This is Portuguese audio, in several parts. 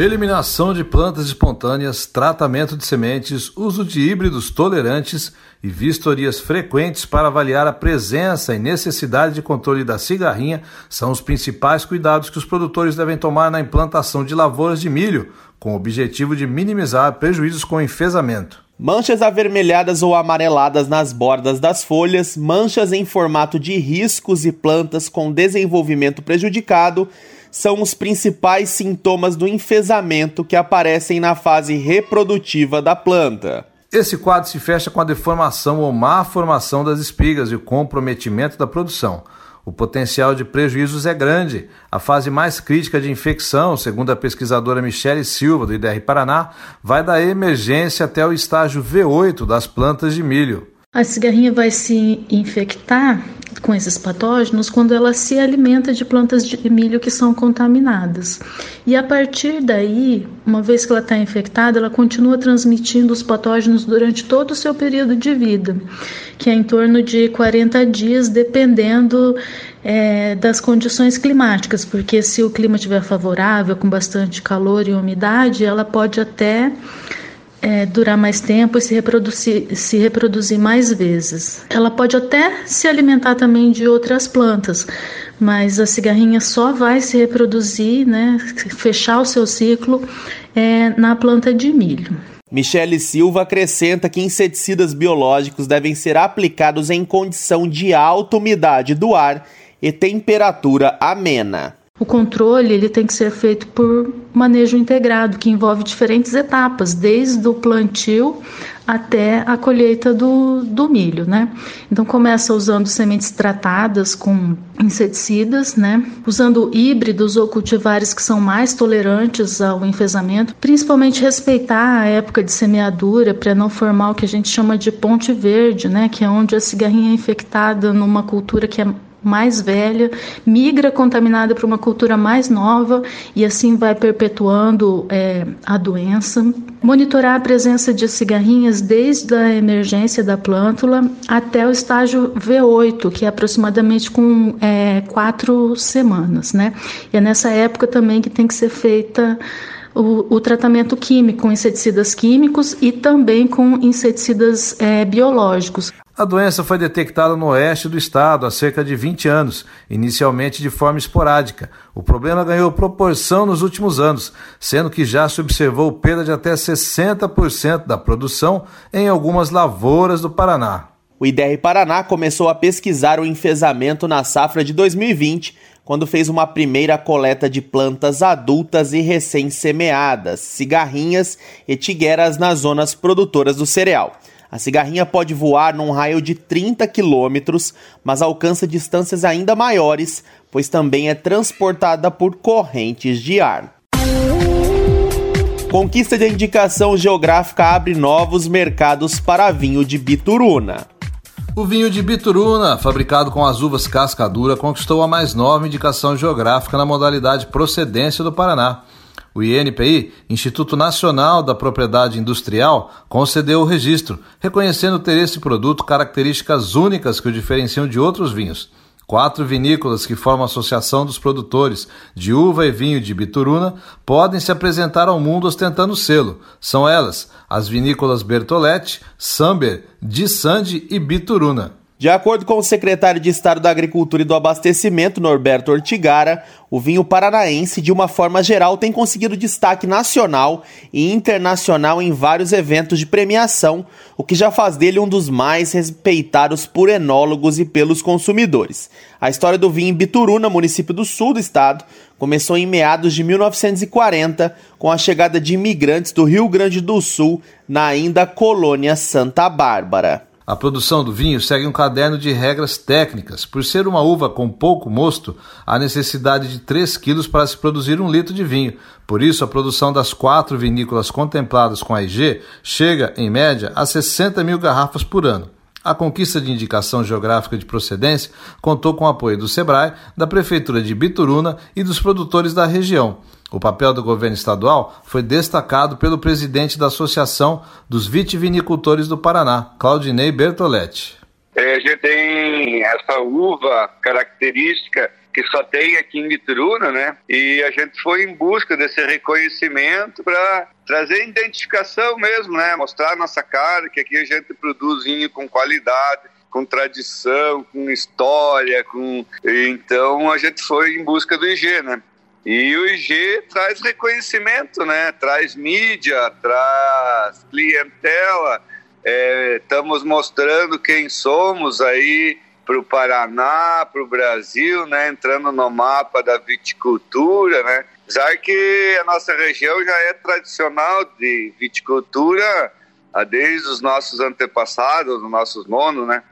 Eliminação de plantas espontâneas, tratamento de sementes, uso de híbridos tolerantes e vistorias frequentes para avaliar a presença e necessidade de controle da cigarrinha são os principais cuidados que os produtores devem tomar na implantação de lavouras de milho, com o objetivo de minimizar prejuízos com enfesamento. Manchas avermelhadas ou amareladas nas bordas das folhas, manchas em formato de riscos e plantas com desenvolvimento prejudicado são os principais sintomas do enfesamento que aparecem na fase reprodutiva da planta. Esse quadro se fecha com a deformação ou má formação das espigas e o comprometimento da produção. O potencial de prejuízos é grande. A fase mais crítica de infecção, segundo a pesquisadora Michele Silva, do IDR Paraná, vai da emergência até o estágio V8 das plantas de milho. A cigarrinha vai se infectar com esses patógenos quando ela se alimenta de plantas de milho que são contaminadas. E a partir daí, uma vez que ela está infectada, ela continua transmitindo os patógenos durante todo o seu período de vida, que é em torno de 40 dias, dependendo é, das condições climáticas, porque se o clima estiver favorável, com bastante calor e umidade, ela pode até é, durar mais tempo e se reproduzir, se reproduzir mais vezes. Ela pode até se alimentar também de outras plantas, mas a cigarrinha só vai se reproduzir, né, fechar o seu ciclo é, na planta de milho. Michele Silva acrescenta que inseticidas biológicos devem ser aplicados em condição de alta umidade do ar e temperatura amena. O controle ele tem que ser feito por manejo integrado, que envolve diferentes etapas, desde o plantio até a colheita do, do milho, né? Então começa usando sementes tratadas com inseticidas, né? Usando híbridos ou cultivares que são mais tolerantes ao enfesamento, principalmente respeitar a época de semeadura para não formar o que a gente chama de ponte verde, né? Que é onde a cigarrinha é infectada numa cultura que é mais velha, migra contaminada para uma cultura mais nova e assim vai perpetuando é, a doença. Monitorar a presença de cigarrinhas desde a emergência da plântula até o estágio V8, que é aproximadamente com é, quatro semanas, né? E é nessa época também que tem que ser feita o, o, tratamento químico com inseticidas químicos e também com inseticidas é, biológicos. A doença foi detectada no oeste do estado há cerca de 20 anos, inicialmente de forma esporádica. O problema ganhou proporção nos últimos anos, sendo que já se observou perda de até 60% da produção em algumas lavouras do Paraná. O IDR Paraná começou a pesquisar o enfesamento na safra de 2020, quando fez uma primeira coleta de plantas adultas e recém-semeadas, cigarrinhas e tigueras nas zonas produtoras do cereal. A cigarrinha pode voar num raio de 30 quilômetros, mas alcança distâncias ainda maiores, pois também é transportada por correntes de ar. Conquista de indicação geográfica abre novos mercados para vinho de Bituruna. O vinho de Bituruna, fabricado com as uvas cascadura, conquistou a mais nova indicação geográfica na modalidade procedência do Paraná. O INPI, Instituto Nacional da Propriedade Industrial, concedeu o registro, reconhecendo ter esse produto características únicas que o diferenciam de outros vinhos. Quatro vinícolas que formam a Associação dos Produtores de Uva e Vinho de Bituruna podem se apresentar ao mundo ostentando selo. São elas as vinícolas Bertoletti, Samber, Dissande e Bituruna. De acordo com o secretário de Estado da Agricultura e do Abastecimento, Norberto Ortigara, o vinho paranaense, de uma forma geral, tem conseguido destaque nacional e internacional em vários eventos de premiação, o que já faz dele um dos mais respeitados por enólogos e pelos consumidores. A história do vinho em Bituruna, município do sul do estado, começou em meados de 1940, com a chegada de imigrantes do Rio Grande do Sul na ainda colônia Santa Bárbara. A produção do vinho segue um caderno de regras técnicas. Por ser uma uva com pouco mosto, há necessidade de 3 quilos para se produzir um litro de vinho. Por isso, a produção das quatro vinícolas contempladas com a IG chega, em média, a 60 mil garrafas por ano. A conquista de indicação geográfica de procedência contou com o apoio do SEBRAE, da Prefeitura de Bituruna e dos produtores da região. O papel do governo estadual foi destacado pelo presidente da Associação dos Vitivinicultores do Paraná, Claudinei Bertoletti. É, a gente tem essa uva característica que só tem aqui em Vitruna, né? E a gente foi em busca desse reconhecimento para trazer identificação mesmo, né? Mostrar a nossa cara, que aqui a gente produz vinho com qualidade, com tradição, com história, com então a gente foi em busca do IG, né? E o IG traz reconhecimento, né? Traz mídia, traz clientela. É, estamos mostrando quem somos aí para o Paraná, para o Brasil, né? Entrando no mapa da viticultura, né? Já que a nossa região já é tradicional de viticultura desde os nossos antepassados, os nossos nonos, né?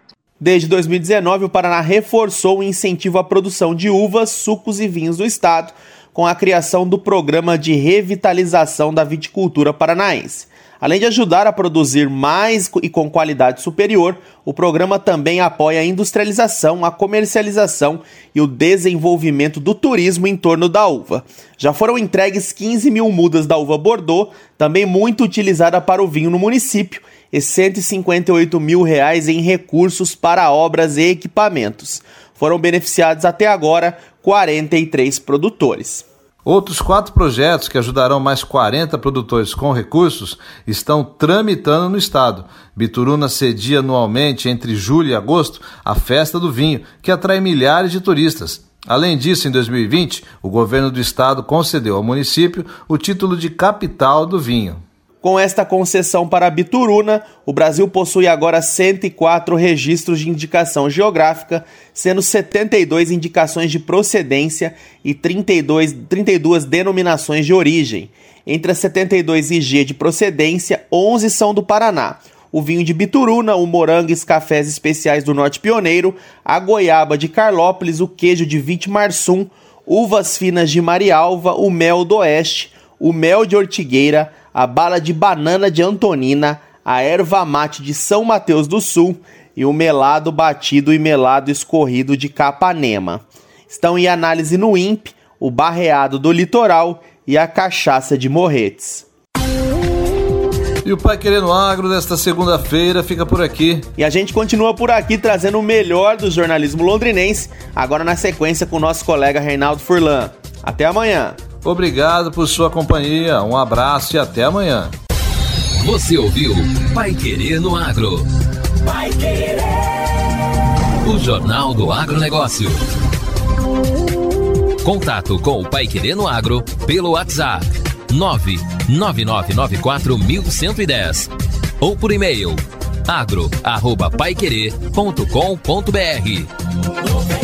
Desde 2019, o Paraná reforçou o incentivo à produção de uvas, sucos e vinhos do estado, com a criação do Programa de Revitalização da Viticultura Paranaense. Além de ajudar a produzir mais e com qualidade superior, o programa também apoia a industrialização, a comercialização e o desenvolvimento do turismo em torno da uva. Já foram entregues 15 mil mudas da uva Bordeaux, também muito utilizada para o vinho no município, e 158 mil reais em recursos para obras e equipamentos. Foram beneficiados até agora 43 produtores. Outros quatro projetos que ajudarão mais 40 produtores com recursos estão tramitando no estado. Bituruna cedia anualmente, entre julho e agosto, a Festa do Vinho, que atrai milhares de turistas. Além disso, em 2020, o governo do estado concedeu ao município o título de capital do vinho. Com esta concessão para Bituruna, o Brasil possui agora 104 registros de indicação geográfica, sendo 72 indicações de procedência e 32, 32 denominações de origem. Entre as 72 IG de procedência, 11 são do Paraná. O vinho de Bituruna, o morangues cafés especiais do Norte Pioneiro, a goiaba de Carlópolis, o queijo de Vitimarsum, uvas finas de Marialva, o mel do Oeste, o mel de Ortigueira, a bala de banana de Antonina, a erva mate de São Mateus do Sul e o melado batido e melado escorrido de Capanema. Estão em análise no INPE o barreado do litoral e a cachaça de Morretes. E o Pai Querendo Agro desta segunda-feira fica por aqui. E a gente continua por aqui trazendo o melhor do jornalismo londrinense, agora na sequência com o nosso colega Reinaldo Furlan. Até amanhã! Obrigado por sua companhia, um abraço e até amanhã. Você ouviu Pai Querer no Agro. Pai Querer. O Jornal do Agronegócio. Contato com o Pai Querer no Agro pelo WhatsApp 999941110 ou por e-mail agro@paiquerer.com.br. 91,7